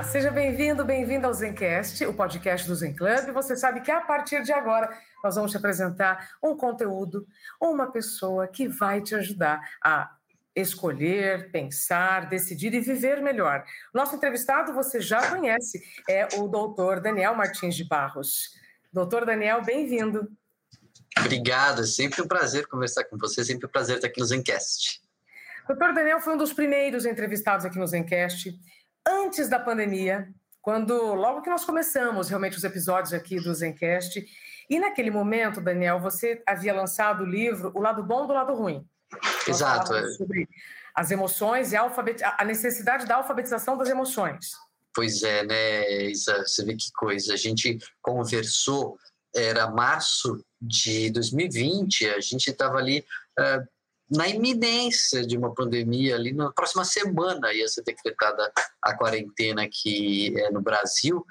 Olá, seja bem-vindo, bem-vinda ao Zencast, o podcast do Zen Club. Você sabe que a partir de agora nós vamos te apresentar um conteúdo, uma pessoa que vai te ajudar a escolher, pensar, decidir e viver melhor. Nosso entrevistado você já conhece, é o doutor Daniel Martins de Barros. Doutor Daniel, bem-vindo. Obrigado, é sempre um prazer conversar com você, sempre um prazer estar aqui no Zencast. Doutor Daniel foi um dos primeiros entrevistados aqui no Zencast antes da pandemia, quando logo que nós começamos realmente os episódios aqui do Zencast, e naquele momento, Daniel, você havia lançado o livro O Lado Bom do Lado Ruim. Exato. É. Sobre as emoções e a, a necessidade da alfabetização das emoções. Pois é, né, Isa? Você vê que coisa. A gente conversou, era março de 2020, a gente estava ali uh, na iminência de uma pandemia ali na próxima semana ia ser decretada a quarentena aqui é, no Brasil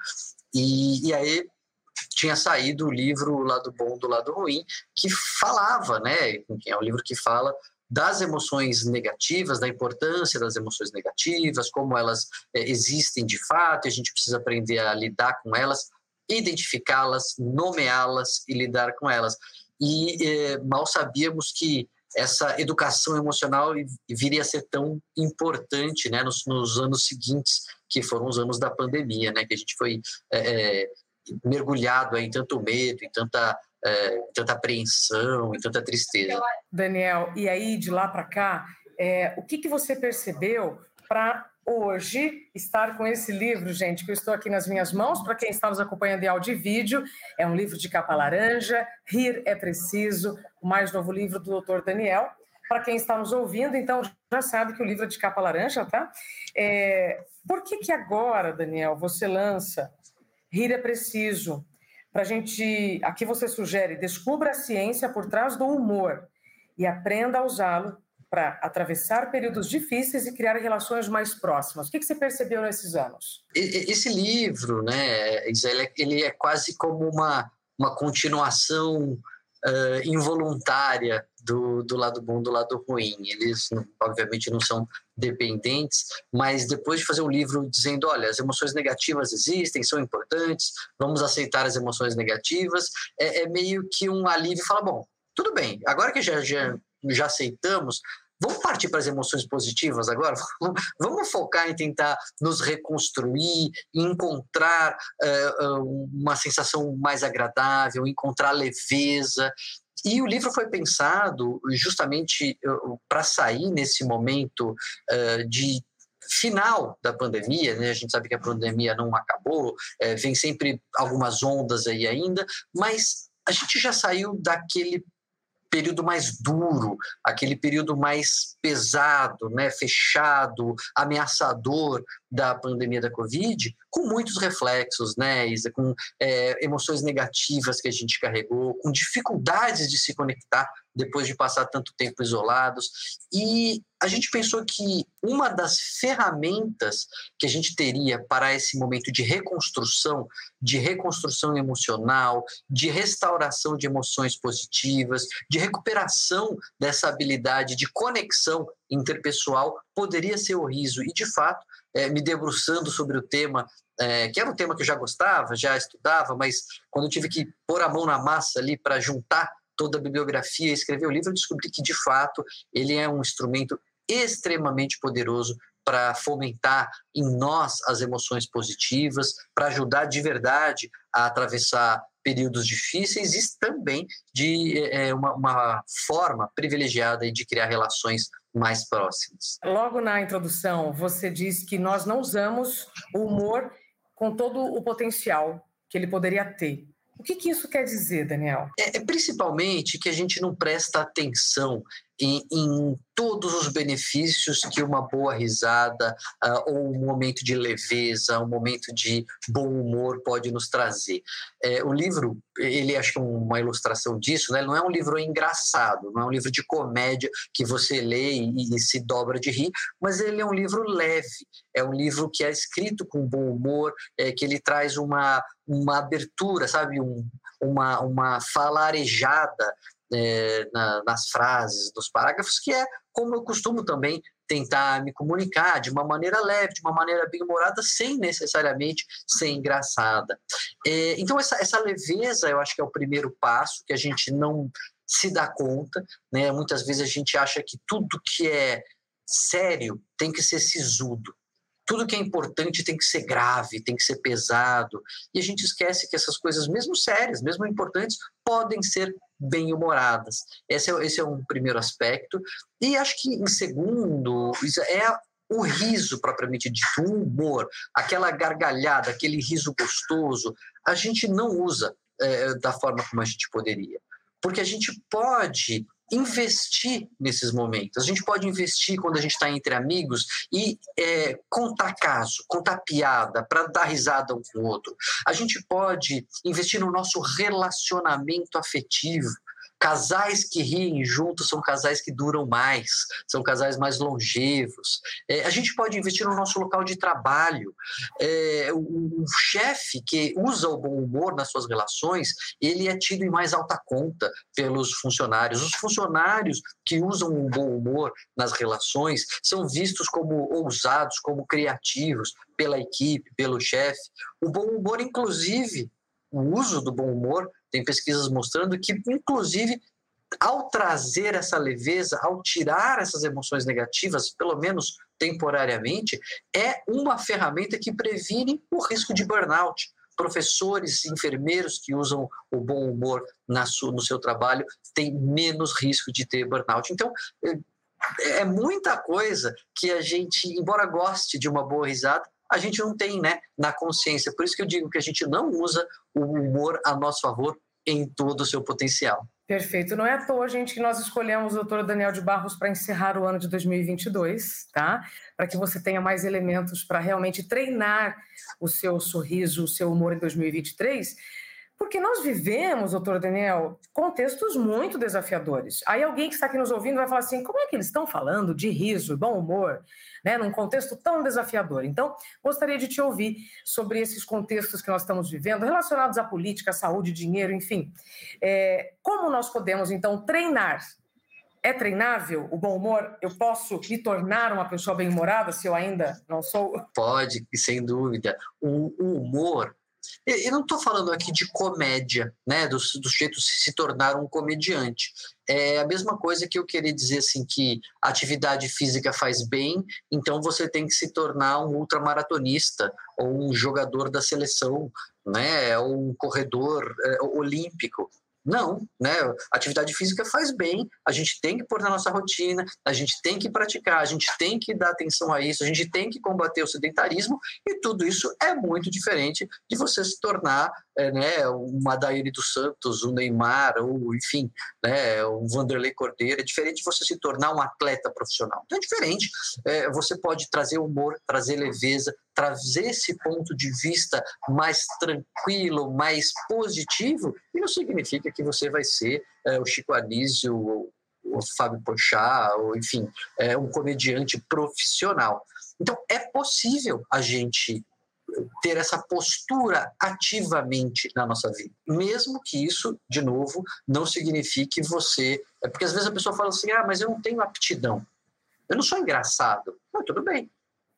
e, e aí tinha saído o livro o lado bom do lado ruim que falava né é um livro que fala das emoções negativas, da importância das emoções negativas, como elas é, existem de fato, e a gente precisa aprender a lidar com elas, identificá-las, nomeá-las e lidar com elas. E é, mal sabíamos que essa educação emocional viria a ser tão importante né, nos, nos, anos seguintes, que foram os anos da pandemia, né, que a gente foi é, é mergulhado em tanto medo, em tanta, é, tanta apreensão, em tanta tristeza. Daniel, e aí de lá para cá, é, o que, que você percebeu para hoje estar com esse livro, gente, que eu estou aqui nas minhas mãos, para quem está nos acompanhando em áudio e vídeo. É um livro de capa laranja, Rir é Preciso, o mais novo livro do doutor Daniel. Para quem está nos ouvindo, então já sabe que o livro é de capa laranja, tá? É... Por que, que agora, Daniel, você lança Rir é Preciso? Para gente. Aqui você sugere: descubra a ciência por trás do humor e aprenda a usá-lo para atravessar períodos difíceis e criar relações mais próximas. O que, você percebeu nesses anos? Esse livro, né, ele é quase como uma, uma continuação uh, involuntária do, do lado bom do lado ruim. Eles, obviamente, não são dependentes, mas depois de fazer um livro dizendo, olha, as emoções negativas existem, são importantes, vamos aceitar as emoções negativas, é, é meio que um alívio. Fala, bom, tudo bem, agora que já, já já aceitamos, Vamos partir para as emoções positivas agora? Vamos focar em tentar nos reconstruir, encontrar uh, uma sensação mais agradável, encontrar leveza. E o livro foi pensado justamente uh, para sair nesse momento uh, de final da pandemia, né? A gente sabe que a pandemia não acabou, vem sempre algumas ondas aí ainda, mas a gente já saiu daquele período mais duro, aquele período mais pesado, né, fechado, ameaçador da pandemia da Covid, com muitos reflexos, né, Isa, com é, emoções negativas que a gente carregou, com dificuldades de se conectar depois de passar tanto tempo isolados. E a gente pensou que uma das ferramentas que a gente teria para esse momento de reconstrução, de reconstrução emocional, de restauração de emoções positivas, de recuperação dessa habilidade de conexão interpessoal, poderia ser o riso. E, de fato, é, me debruçando sobre o tema, é, que era um tema que eu já gostava, já estudava, mas quando eu tive que pôr a mão na massa ali para juntar toda a bibliografia e escrever o livro, eu descobri que, de fato, ele é um instrumento extremamente poderoso para fomentar em nós as emoções positivas, para ajudar de verdade a atravessar períodos difíceis e também de é, uma, uma, forma privilegiada de criar relações mais próximas. Logo na introdução, você diz que nós não usamos o humor com todo o potencial que ele poderia ter. O que, que isso quer dizer, Daniel? É, é principalmente que a gente não presta atenção em, em, todos os benefícios que uma boa risada uh, ou um momento de leveza, um momento de bom humor pode nos trazer. É, o livro, ele acho que é uma ilustração disso, né? Não é um livro engraçado, não é um livro de comédia que você lê e, e se dobra de rir, mas ele é um livro leve, é um livro que é escrito com bom humor, é, que ele traz uma, uma abertura, sabe, um, uma, uma fala arejada é, na, nas frases, nos parágrafos, que é como eu costumo também tentar me comunicar de uma maneira leve, de uma maneira bem humorada, sem necessariamente ser engraçada. É, então, essa, essa leveza eu acho que é o primeiro passo, que a gente não se dá conta. Né? Muitas vezes a gente acha que tudo que é sério tem que ser sisudo tudo que é importante tem que ser grave, tem que ser pesado. E a gente esquece que essas coisas, mesmo sérias, mesmo importantes, podem ser bem humoradas. Esse é, esse é um primeiro aspecto. E acho que, em segundo, é o riso propriamente dito, o humor, aquela gargalhada, aquele riso gostoso, a gente não usa é, da forma como a gente poderia. Porque a gente pode investir nesses momentos. A gente pode investir quando a gente está entre amigos e é, contar caso, contar piada, para dar risada um com o outro. A gente pode investir no nosso relacionamento afetivo. Casais que riem juntos são casais que duram mais, são casais mais longevos. É, a gente pode investir no nosso local de trabalho. É, o, o chefe que usa o bom humor nas suas relações, ele é tido em mais alta conta pelos funcionários. Os funcionários que usam o bom humor nas relações são vistos como ousados, como criativos pela equipe, pelo chefe. O bom humor, inclusive, o uso do bom humor tem pesquisas mostrando que, inclusive, ao trazer essa leveza, ao tirar essas emoções negativas, pelo menos temporariamente, é uma ferramenta que previne o risco de burnout. Professores, enfermeiros que usam o bom humor no seu trabalho têm menos risco de ter burnout. Então, é, é muita coisa que a gente, embora goste de uma boa risada, a gente não tem né, na consciência. Por isso que eu digo que a gente não usa o humor a nosso favor em todo o seu potencial. Perfeito. Não é à toa, gente, que nós escolhemos o doutor Daniel de Barros para encerrar o ano de 2022, tá? Para que você tenha mais elementos para realmente treinar o seu sorriso, o seu humor em 2023 porque nós vivemos, doutor Daniel, contextos muito desafiadores. Aí alguém que está aqui nos ouvindo vai falar assim: como é que eles estão falando de riso, bom humor, né, num contexto tão desafiador? Então, gostaria de te ouvir sobre esses contextos que nós estamos vivendo, relacionados à política, à saúde, dinheiro, enfim. É, como nós podemos, então, treinar? É treinável o bom humor? Eu posso me tornar uma pessoa bem-humorada se eu ainda não sou? Pode, sem dúvida. O, o eu não estou falando aqui de comédia, né, do, do sujeito se tornar um comediante. É a mesma coisa que eu queria dizer assim que atividade física faz bem, então você tem que se tornar um ultramaratonista ou um jogador da seleção, né, ou um corredor é, olímpico. Não, né? Atividade física faz bem, a gente tem que pôr na nossa rotina, a gente tem que praticar, a gente tem que dar atenção a isso, a gente tem que combater o sedentarismo e tudo isso é muito diferente de você se tornar é, né, uma Daíri dos Santos, um Neymar, ou enfim, né, um Vanderlei Cordeiro. É diferente de você se tornar um atleta profissional. Então é diferente. É, você pode trazer humor, trazer leveza, trazer esse ponto de vista mais tranquilo, mais positivo, e não significa que você vai ser é, o Chico Anísio, o, o Fábio Pochá, ou enfim, é, um comediante profissional. Então, é possível a gente ter essa postura ativamente na nossa vida. Mesmo que isso, de novo, não signifique você. É porque às vezes a pessoa fala assim: ah, mas eu não tenho aptidão. Eu não sou engraçado. Tudo bem.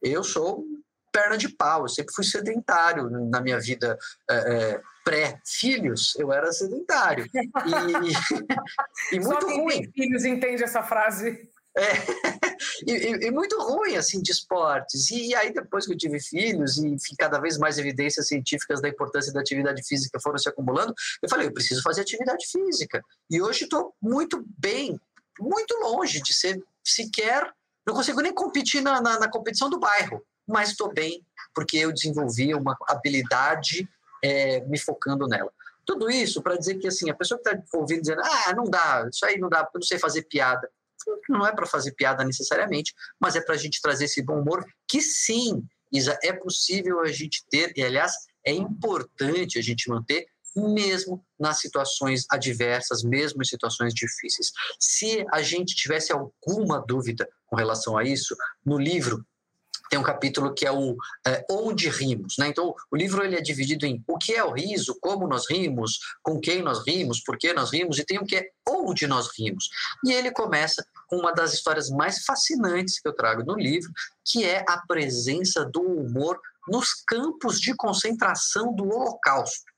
Eu sou perna de pau, eu sempre fui sedentário na minha vida é, é, pré-filhos, eu era sedentário. E, e muito Só quem ruim. Tem filhos entende essa frase. É, e, e, muito ruim assim de esportes. E, e, aí depois que eu tive filhos e enfim, cada vez mais evidências científicas da importância da atividade física foram se acumulando, eu falei, eu preciso fazer atividade física. E hoje estou muito bem, muito longe de ser sequer, não consigo nem competir na, na, na competição do bairro, mas estou bem porque eu desenvolvi uma habilidade é, me focando nela. Tudo isso para dizer que assim a pessoa que está ouvindo dizendo, ah, não dá, isso aí não dá, eu não sei fazer piada Não é para fazer piada necessariamente, mas é para a gente trazer esse bom humor que sim, Isa, é possível a gente ter, e aliás, é importante a gente manter mesmo nas situações adversas, mesmo em situações difíceis. Se a gente tivesse alguma dúvida com relação a isso, no livro tem um capítulo que é o é, onde rimos, né? Então o livro ele é dividido em o que é o riso, como nós rimos, com quem nós rimos, por que nós rimos e tem o que é onde nós rimos. E ele começa com uma das histórias mais fascinantes que eu trago no livro, que é a presença do humor nos campos de concentração do Holocausto.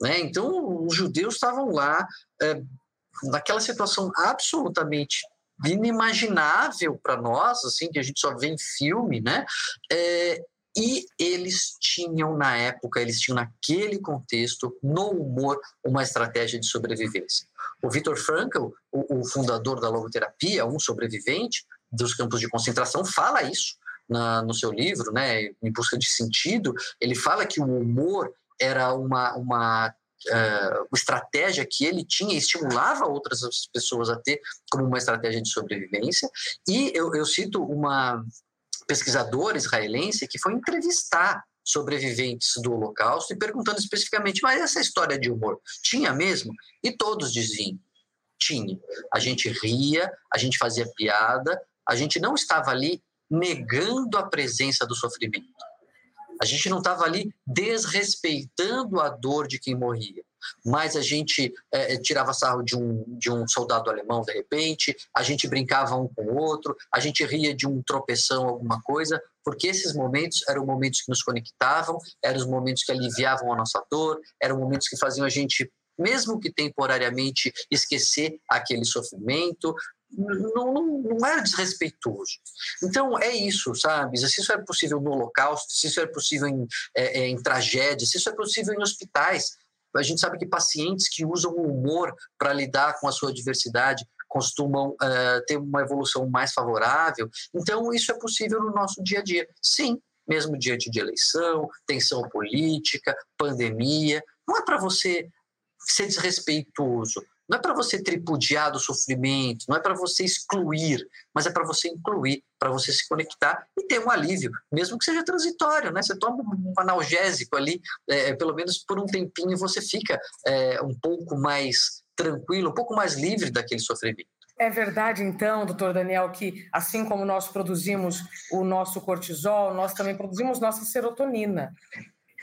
Né? Então os judeus estavam lá é, naquela situação absolutamente inimaginável para nós, assim, que a gente só vê em filme, né? É, e eles tinham, na época, eles tinham naquele contexto, no humor, uma estratégia de sobrevivência. O Viktor Frankl, o, o fundador da logoterapia, um sobrevivente dos campos de concentração, fala isso na, no seu livro, né, Em Busca de Sentido. Ele fala que o humor era uma, uma uh, estratégia que ele tinha estimulava outras pessoas a ter como uma estratégia de sobrevivência. E eu, eu cito uma pesquisadora israelense que foi entrevistar sobreviventes do Holocausto e perguntando especificamente, mas essa história de humor tinha mesmo? E todos diziam, tinha. A gente ria, a gente fazia piada, a gente não estava ali negando a presença do sofrimento. A gente não estava ali desrespeitando a dor de quem morria, mas a gente é, tirava sarro de um, de um soldado alemão de repente, a gente brincava um com o outro, a gente ria de um tropeção, alguma coisa, porque esses momentos eram momentos que nos conectavam, eram os momentos que aliviavam a nossa dor, eram momentos que faziam a gente mesmo que temporariamente esquecer aquele sofrimento, não, não, não era desrespeitoso. Então é isso, sabe? Se isso é possível no Holocausto, se isso é possível em, é, é, em tragédias, se isso é possível em hospitais. A gente sabe que pacientes que usam o humor para lidar com a sua diversidade costumam uh, ter uma evolução mais favorável. Então, isso é possível no nosso dia a dia. Sim, mesmo diante de eleição, tensão política, pandemia. Não é para você ser desrespeitoso, não é para você tripudiar do sofrimento, não é para você excluir, mas é para você incluir, para você se conectar e ter um alívio, mesmo que seja transitório, né? Você toma um analgésico ali, é, pelo menos por um tempinho, você fica é, um pouco mais tranquilo, um pouco mais livre daquele sofrimento. É verdade, então, doutor Daniel, que assim como nós produzimos o nosso cortisol, nós também produzimos nossa serotonina.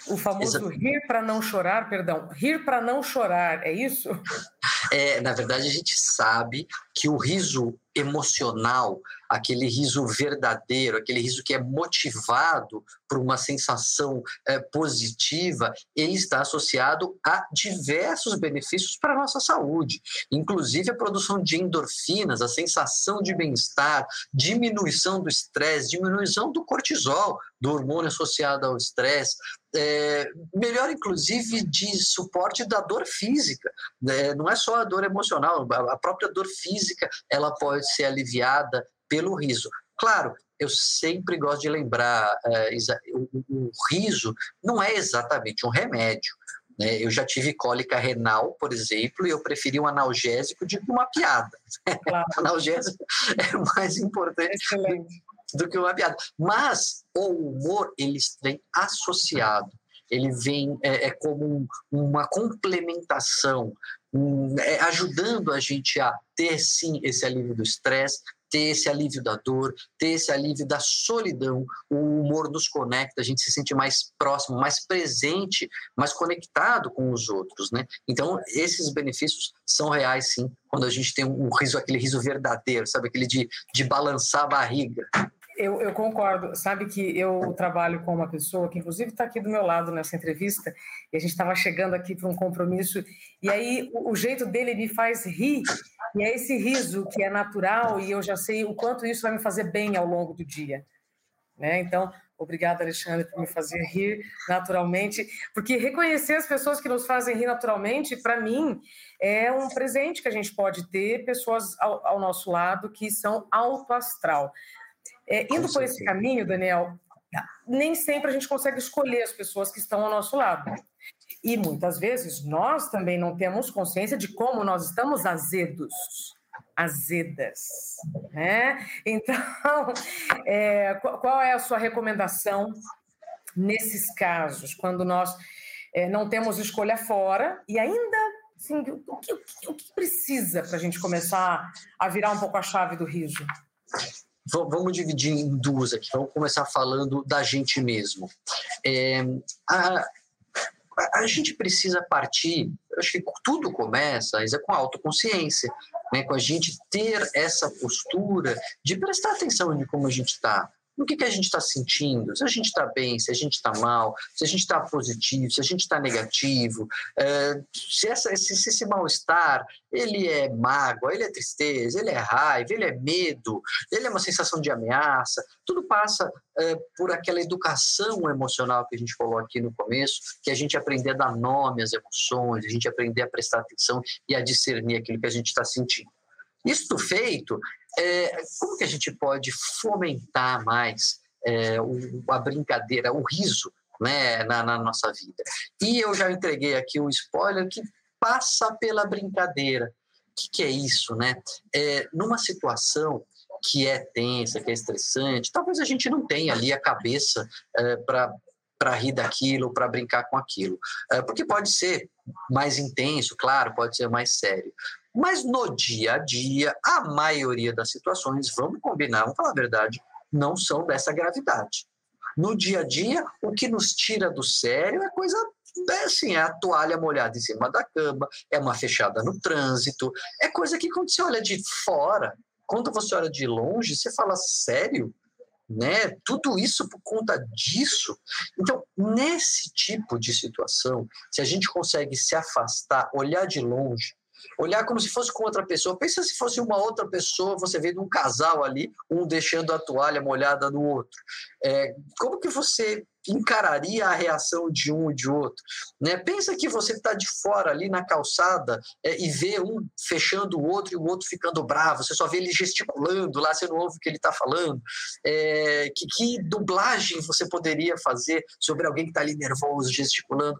O famoso Exato. rir para não chorar, perdão, rir para não chorar, é isso? É, na verdade, a gente sabe que o riso emocional, aquele riso verdadeiro, aquele riso que é motivado por uma sensação é, positiva, ele está associado a diversos benefícios para a nossa saúde, inclusive a produção de endorfinas, a sensação de bem-estar, diminuição do estresse, diminuição do cortisol, do hormônio associado ao estresse, é, melhor inclusive de suporte da dor física. É, não é só dor emocional, a própria dor física ela pode ser aliviada pelo riso. Claro, eu sempre gosto de lembrar, é, o, o, riso não é exatamente um remédio. Né? Eu já tive cólica renal, por exemplo, e eu preferi um analgésico de uma piada. Claro. analgésico é mais importante Excelente do que uma piada. Mas o humor, ele vem associado, ele vem é, é como um, uma complementação, um, é, ajudando a gente a ter, sim, esse alívio do estresse, ter esse alívio da dor, ter esse alívio da solidão. O humor nos conecta, a gente se sente mais próximo, mais presente, mais conectado com os outros, né? Então, esses benefícios são reais, sim, quando a gente tem um riso, aquele riso verdadeiro, sabe? Aquele de, de balançar a barriga. Eu, eu, concordo. Sabe que eu trabalho com uma pessoa que, inclusive, está aqui do meu lado nessa entrevista, e a gente estava chegando aqui para um compromisso, e aí o, o, jeito dele me faz rir, e é esse riso que é natural, e eu já sei o quanto isso vai me fazer bem ao longo do dia. Né? Então, obrigada, Alexandre, por me fazer rir naturalmente, porque reconhecer as pessoas que nos fazem rir naturalmente, para mim, é um presente que a gente pode ter, pessoas ao, ao nosso lado que são alto astral. É, indo por esse caminho, Daniel, nem sempre a gente consegue escolher as pessoas que estão ao nosso lado. E muitas vezes nós também não temos consciência de como nós estamos azedos. azedas, né? Então, é, qual é a sua recomendação nesses casos, quando nós é, não temos escolha fora e ainda assim, o, que, o, que, o que precisa para a gente começar a virar um pouco a chave do riso? Vamos dividir em duas aqui. Vamos começar falando da gente mesmo. É, a, a gente precisa partir, acho que tudo começa é com a autoconsciência, né? com a gente ter essa postura de prestar atenção em como a gente está, no que, que a gente está sentindo, se a gente está bem, se a gente está mal, se a gente está positivo, se a gente está negativo, é, se, essa, se, se esse mal-estar ele é mágoa, ele é tristeza, ele é raiva, ele é medo, ele é uma sensação de ameaça, tudo passa é, por aquela educação emocional que a gente falou aqui no começo, que a gente aprender a dar nome às emoções, a gente aprender a prestar atenção e a discernir aquilo que a gente está sentindo. Isto feito, é, como que a gente pode fomentar mais é, o, a brincadeira, o riso né, na, na, nossa vida? E eu já entreguei aqui um spoiler que passa pela brincadeira. O que, que é isso? Né? É, numa situação que é tensa, que é estressante, talvez a gente não tenha ali a cabeça é, para para rir daquilo, para brincar com aquilo. É, porque pode ser mais intenso, claro, pode ser mais sério. Mas no dia a dia, a maioria das situações, vamos combinar, vamos falar a verdade, não são dessa gravidade. No dia a dia, o que nos tira do sério é coisa é assim, é a toalha molhada em cima da cama, é uma fechada no trânsito, é coisa que quando você olha de fora, quando você olha de longe, você fala sério, né? Tudo isso por conta disso. Então, nesse tipo de situação, se a gente consegue se afastar, olhar de longe, olhar como se fosse com outra pessoa. Pensa se fosse uma outra pessoa, você vendo um casal ali, um deixando a toalha molhada no outro. É, como que você encararia a reação de um e de outro? Né? Pensa que você está de fora ali na calçada é, e vê um fechando o outro e o outro ficando bravo, você só vê ele gesticulando lá, você não ouve o que ele está falando. É, que, que dublagem você poderia fazer sobre alguém que está ali nervoso, gesticulando?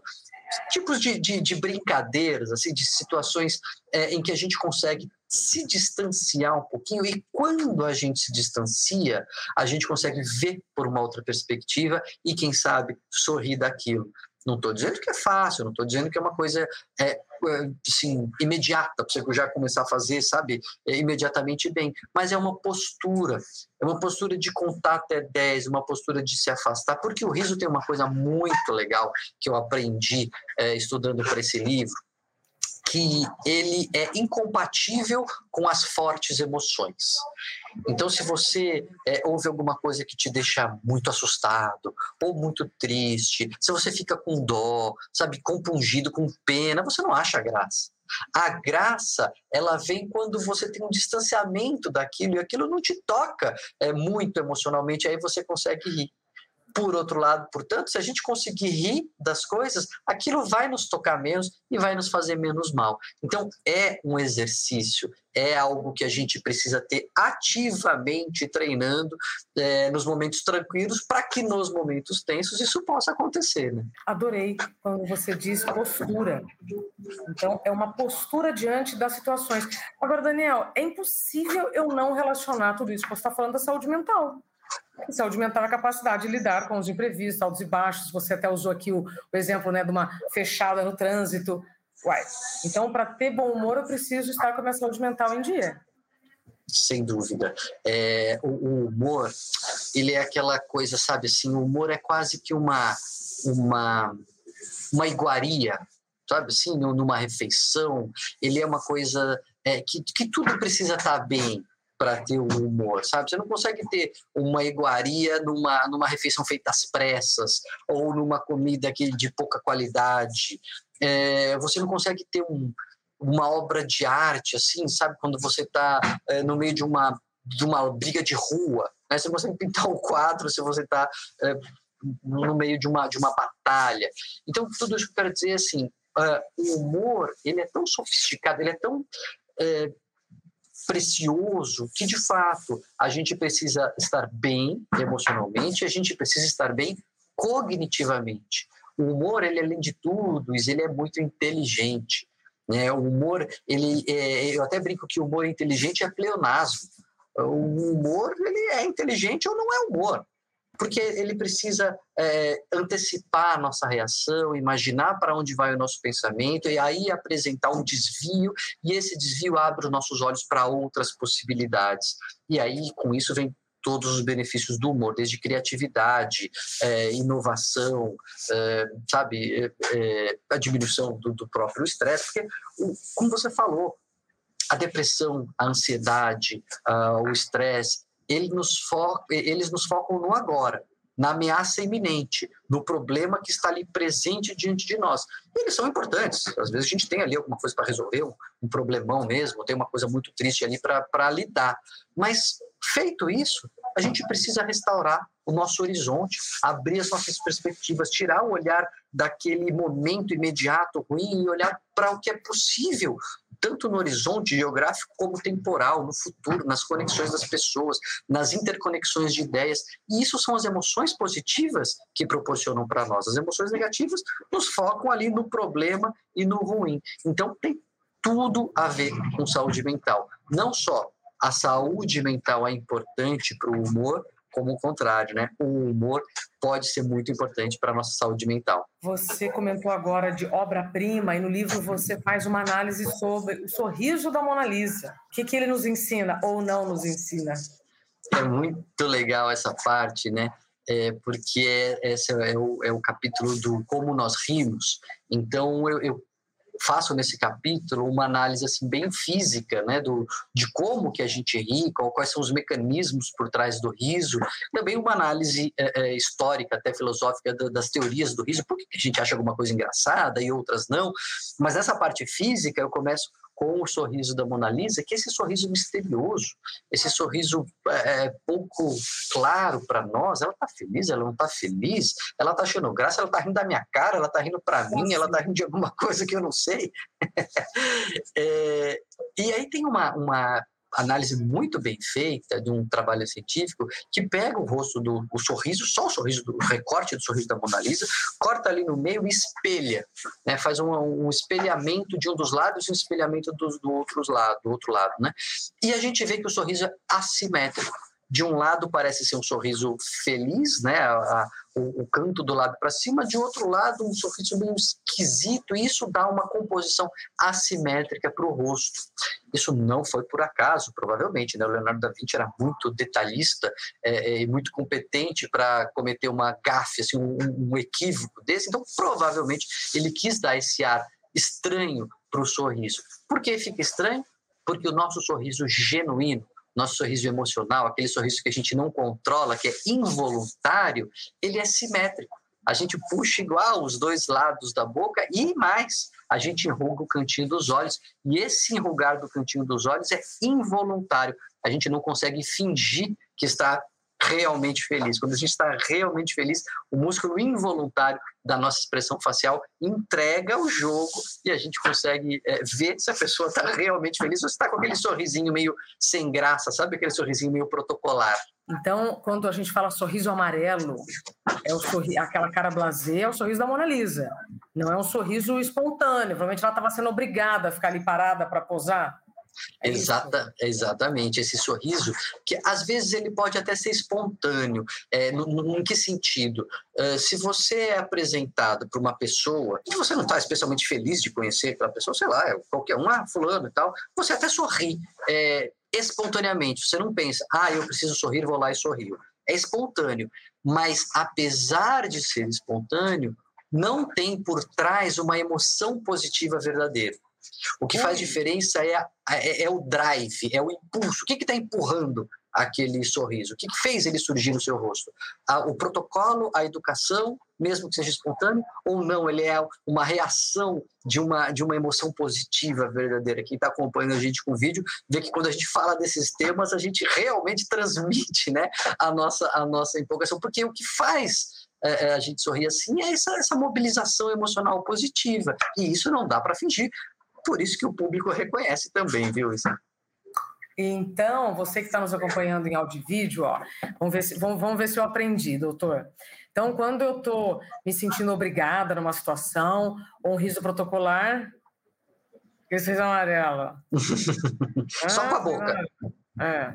Tipos de, de, de brincadeiras, assim, de situações é, em que a gente consegue se distanciar um pouquinho e quando a gente se distancia, a gente consegue ver por uma outra perspectiva e quem sabe sorrir daquilo. Não estou dizendo que é fácil, não estou dizendo que é uma coisa é, é assim, imediata para você já começar a fazer, sabe, é, imediatamente bem. Mas é uma postura, é uma postura de contar até 10, uma postura de se afastar, porque o riso tem uma coisa muito legal que eu aprendi é, estudando para esse livro, que ele é incompatível com as fortes emoções. Então, se você é, ouve alguma coisa que te deixa muito assustado ou muito triste, se você fica com dó, sabe, compungido, com pena, você não acha graça. A graça, ela vem quando você tem um distanciamento daquilo e aquilo não te toca é, muito emocionalmente, aí você consegue rir. Por outro lado, portanto, se a gente conseguir rir das coisas, aquilo vai nos tocar menos e vai nos fazer menos mal. Então, é um exercício, é algo que a gente precisa ter ativamente treinando é, nos momentos tranquilos para que nos momentos tensos isso possa acontecer. Né? Adorei quando você diz postura. Então, é uma postura diante das situações. Agora, Daniel, é impossível eu não relacionar tudo isso. Você está falando da saúde mental. Saúde mental é a capacidade de lidar com os imprevistos, altos e baixos. Você até usou aqui o, o exemplo né, de uma fechada no trânsito. Uai. Então, para ter bom humor, eu preciso estar com a minha saúde mental em dia. Sem dúvida. É, o, o, humor, ele é aquela coisa, sabe assim, o humor é quase que uma, uma, uma iguaria, sabe assim, numa refeição. Ele é uma coisa é, que, que tudo precisa estar bem para ter o humor, sabe? Você não consegue ter uma iguaria numa, numa refeição feita às pressas ou numa comida que, de pouca qualidade. É, você não consegue ter um, uma obra de arte, assim, sabe? Quando você está é, no meio de uma, de uma briga de rua, né? Você não consegue pintar um quadro se você está é, no meio de uma, de uma batalha. Então, tudo isso que eu quero dizer, assim, uh, o humor, ele é tão sofisticado, ele é tão é, precioso que, de fato, a gente precisa estar bem emocionalmente, a gente precisa estar bem cognitivamente. O humor, ele além de tudo, ele é muito inteligente. Né? O humor, ele, é, eu até brinco que o humor inteligente é pleonasmo. O humor, ele é inteligente ou não é humor porque ele precisa é, antecipar a nossa reação, imaginar para onde vai o nosso pensamento e aí apresentar um desvio, e esse desvio abre os nossos olhos para outras possibilidades. E aí, com isso, vem todos os benefícios do humor, desde criatividade, é, inovação, é, sabe, é, é, a diminuição do, do próprio estresse, porque, como você falou, a depressão, a ansiedade, uh, o estresse, ele nos eles nos focam no agora, na ameaça iminente, no problema que está ali presente diante de nós. E eles são importantes. Às vezes a gente tem ali alguma coisa para resolver, um, um, problemão mesmo, tem uma coisa muito triste ali para lidar. Mas, feito isso, a gente precisa restaurar o nosso horizonte, abrir as nossas perspectivas, tirar o olhar daquele momento imediato ruim e olhar para o que é possível, tanto no horizonte geográfico como temporal, no futuro, nas conexões das pessoas, nas interconexões de ideias. E isso são as emoções positivas que proporcionam para nós. As emoções negativas nos focam ali no problema e no ruim. Então tem tudo a ver com saúde mental. Não só a saúde mental é importante para o humor, como o contrário, né? O humor pode ser muito importante para a nossa saúde mental. Você comentou agora de obra-prima e no livro você faz uma análise sobre o sorriso da Mona Lisa. O que, que ele nos ensina ou não nos ensina? É muito legal essa parte, né? É, porque é, esse é o, é o capítulo do como nós rimos. Então, eu, eu faço nesse capítulo uma análise assim bem física, né, do de como que a gente ri, qual, quais são os mecanismos por trás do riso, também uma análise é, é, histórica, até filosófica das teorias do riso, por que a gente acha alguma coisa engraçada e outras não, mas nessa parte física eu começo com o sorriso da Mona Lisa, que é esse sorriso misterioso, esse sorriso é, é pouco claro para nós, ela está feliz, ela não está feliz, ela está achando graça, ela está rindo da minha cara, ela está rindo para mim, ela está rindo de alguma coisa que eu não sei. é, e aí tem uma, uma análise muito bem feita de um trabalho científico que pega o rosto do o sorriso, só o sorriso, do, o recorte do sorriso da Mona Lisa, corta ali no meio e espelha, né? faz um, um espelhamento de um dos lados e um espelhamento do, do, outro lado, do outro lado. Né? E a gente vê que o sorriso é assimétrico de um lado parece ser um sorriso feliz, né? A, a, o, o, canto do lado para cima, de outro lado um sorriso meio esquisito, e isso dá uma composição assimétrica para o rosto. Isso não foi por acaso, provavelmente, né? O Leonardo da Vinci era muito detalhista é, é e muito competente para cometer uma gafe, assim, um, um equívoco desse, então provavelmente ele quis dar esse ar estranho para o sorriso. Por que fica estranho? Porque o nosso sorriso genuíno, nosso sorriso emocional, aquele sorriso que a gente não controla, que é involuntário, ele é simétrico. A gente puxa igual os dois lados da boca e mais, a gente enruga o cantinho dos olhos. E esse enrugar do cantinho dos olhos é involuntário. A gente não consegue fingir que está realmente feliz. Quando a gente está realmente feliz, o músculo involuntário da nossa expressão facial entrega o jogo e a gente consegue é, ver se a pessoa está realmente feliz ou se está com aquele sorrisinho meio sem graça, sabe aquele sorrisinho meio protocolar. Então, quando a gente fala sorriso amarelo, é o sorri aquela cara blasé, é o sorriso da Mona Lisa. Não é um sorriso espontâneo. Provavelmente ela estava sendo obrigada a ficar ali parada para posar. É Exata, exatamente, esse sorriso, que às vezes ele pode até ser espontâneo. É, no, no, em que sentido? Uh, se você é apresentado para uma pessoa que você não está especialmente feliz de conhecer aquela pessoa, sei lá, é qualquer um, ah, fulano e tal, você até sorri é, espontaneamente. Você não pensa, ah, eu preciso sorrir, vou lá e sorrio. É espontâneo. Mas apesar de ser espontâneo, não tem por trás uma emoção positiva verdadeira. O que faz diferença é, é, é o drive, é o impulso. O que está empurrando aquele sorriso? O que, que, fez ele surgir no seu rosto? o protocolo, a educação, mesmo que seja espontâneo, ou não? Ele é uma reação de uma, de uma emoção positiva verdadeira. Quem está acompanhando a gente com o vídeo vê que quando a gente fala desses temas, a gente realmente transmite né, a, nossa, a nossa empolgação, porque o que faz é, é, a gente sorrir assim é essa, essa mobilização emocional positiva. E isso não dá para fingir por isso que o público reconhece também, viu, isso? Então, você que está nos acompanhando em áudio e vídeo, ó, vamos, ver se, vamos, vamos ver se eu aprendi, doutor. Então, quando eu estou me sentindo obrigada numa situação, ou um riso protocolar, Que sorriso amarelo. Só ah, com a boca. É.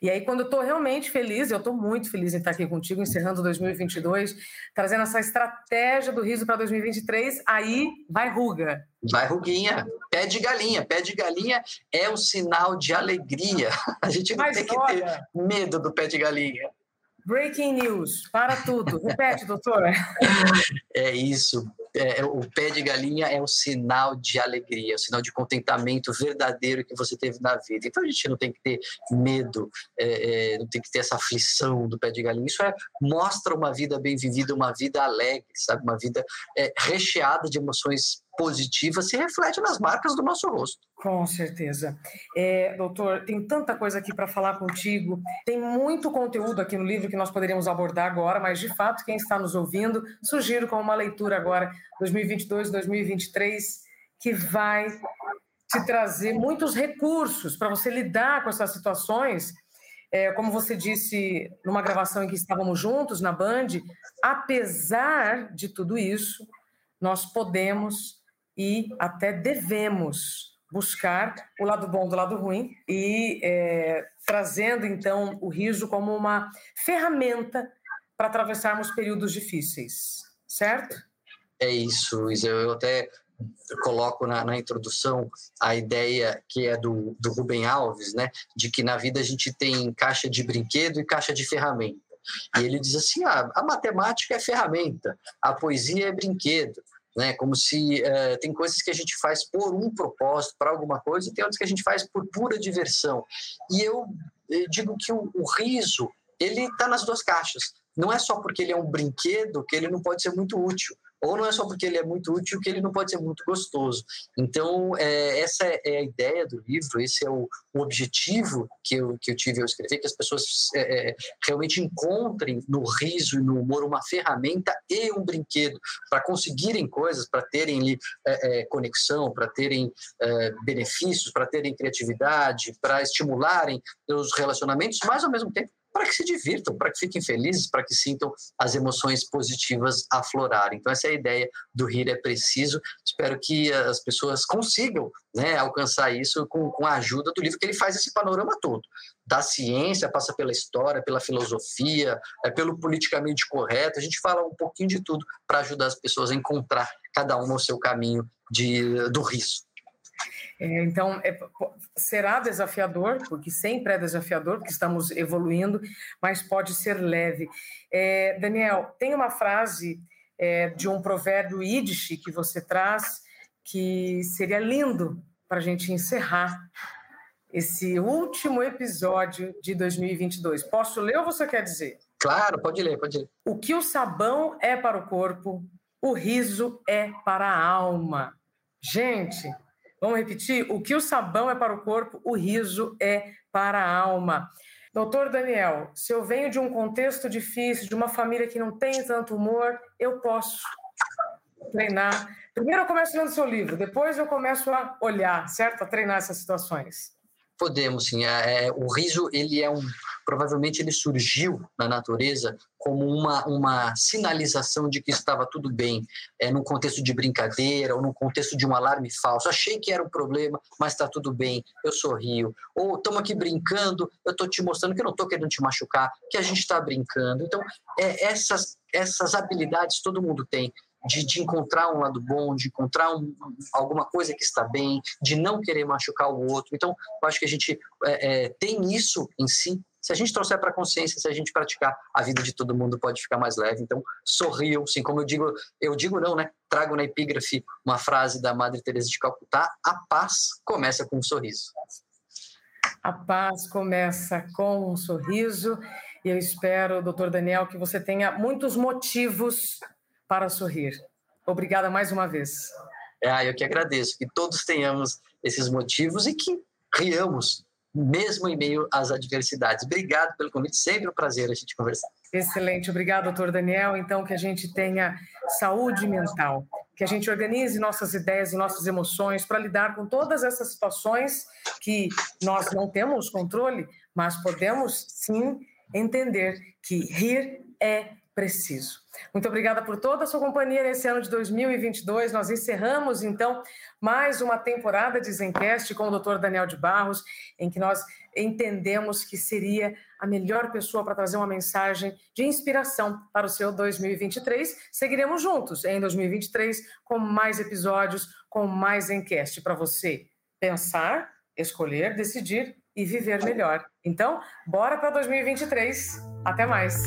E aí, quando eu estou realmente feliz, eu estou muito feliz em estar aqui contigo, encerrando 2022, trazendo essa estratégia do riso para 2023, aí vai ruga. Vai ruguinha, pé de galinha. Pé de galinha é um sinal de alegria. A gente não Mas tem olha, que ter medo do pé de galinha. Breaking news, para tudo. Repete, doutor. É isso. É, é, o pé de galinha é um sinal de alegria, um sinal de contentamento verdadeiro que você teve na vida. Então a gente não tem que ter medo, é, é, não tem que ter essa aflição do pé de galinha. Isso é, mostra uma vida bem vivida, uma vida alegre, sabe? Uma vida é, recheada de emoções positiva se reflete nas marcas do nosso rosto. Com certeza. É, doutor, tem tanta coisa aqui para falar contigo, tem muito conteúdo aqui no livro que nós poderíamos abordar agora, mas de fato, quem está nos ouvindo, sugiro com uma leitura agora, 2022, 2023, que vai te trazer muitos recursos para você lidar com essas situações. É, como você disse numa gravação em que estávamos juntos na Band, apesar de tudo isso, nós podemos e até devemos buscar o lado bom do lado ruim e é, trazendo então o riso como uma ferramenta para atravessarmos períodos difíceis, certo? É isso, Isa. Eu até coloco na, na, introdução a ideia que é do, do Rubem Alves, né, de que na vida a gente tem caixa de brinquedo e caixa de ferramenta. E ele diz assim: ah, a matemática é ferramenta, a poesia é brinquedo, né? Como se uh, tem coisas que a gente faz por um propósito, para alguma coisa, e tem outras que a gente faz por pura diversão. E eu, eu digo que o, o riso ele está nas duas caixas. Não é só porque ele é um brinquedo que ele não pode ser muito útil ou não é só porque ele é muito útil que ele não pode ser muito gostoso. Então, é, essa é a ideia do livro, esse é o, o, objetivo que eu, que eu tive ao escrever, que as pessoas é, é realmente encontrem no riso e no humor uma ferramenta e um brinquedo para conseguirem coisas, para terem ali, é, é conexão, para terem é, benefícios, para terem criatividade, para estimularem os relacionamentos, mas ao mesmo tempo para que se divirtam, para que fiquem felizes, para que sintam as emoções positivas aflorarem. Então, essa é a ideia do Rir é Preciso. Espero que as pessoas consigam né, alcançar isso com, com a ajuda do livro, que ele faz esse panorama todo. Da ciência, passa pela história, pela filosofia, é, pelo politicamente correto. A gente fala um pouquinho de tudo para ajudar as pessoas a encontrar cada uma o seu caminho de, do riso. É, então, é, será desafiador, porque sempre é desafiador, porque estamos evoluindo, mas pode ser leve. É, Daniel, tem uma frase é, de um provérbio Yiddish que você traz que seria lindo para a gente encerrar esse último episódio de 2022. Posso ler ou você quer dizer? Claro, pode ler, pode ler. O que o sabão é para o corpo, o riso é para a alma. Gente, Vamos repetir? O que o sabão é para o corpo, o riso é para a alma. Doutor Daniel, se eu venho de um contexto difícil, de uma família que não tem tanto humor, eu posso treinar. Primeiro eu começo lendo seu livro, depois eu começo a olhar, certo? A treinar essas situações. Podemos, sim. É, é, o riso, ele é um. Provavelmente ele surgiu na natureza como uma, uma sinalização de que estava tudo bem, é, num contexto de brincadeira ou num contexto de um alarme falso. Achei que era um problema, mas está tudo bem, eu sorrio. Ou estamos aqui brincando, eu estou te mostrando que eu não estou querendo te machucar, que a gente está brincando. Então, é, essas, essas habilidades todo mundo tem de, de encontrar um lado bom, de encontrar um, alguma coisa que está bem, de não querer machucar o outro. Então, eu acho que a gente é, é, tem isso em si. Se a gente trouxer para a consciência, se a gente praticar, a vida de todo mundo pode ficar mais leve. Então, sorriam, sim, como eu digo, eu digo não, né? Trago na epígrafe uma frase da Madre Teresa de Calcutá: a paz começa com um sorriso. A paz começa com um sorriso. E eu espero, doutor Daniel, que você tenha muitos motivos para sorrir. Obrigada mais uma vez. É, eu que agradeço. Que todos tenhamos esses motivos e que riamos, mesmo em meio às adversidades. Obrigado pelo convite, sempre um prazer a gente conversar. Excelente, obrigado, doutor Daniel. Então, que a gente tenha saúde mental, que a gente organize nossas ideias e nossas emoções para lidar com todas essas situações que nós não temos controle, mas podemos sim entender que rir é preciso. Muito obrigada por toda a sua companhia nesse ano de 2022. Nós encerramos, então, mais uma temporada de Zencast com o Dr. Daniel de Barros, em que nós entendemos que seria a melhor pessoa para trazer uma mensagem de inspiração para o seu 2023. Seguiremos juntos em 2023 com mais episódios, com mais Zencast para você pensar, escolher, decidir e viver melhor. Então, bora para 2023. Até mais.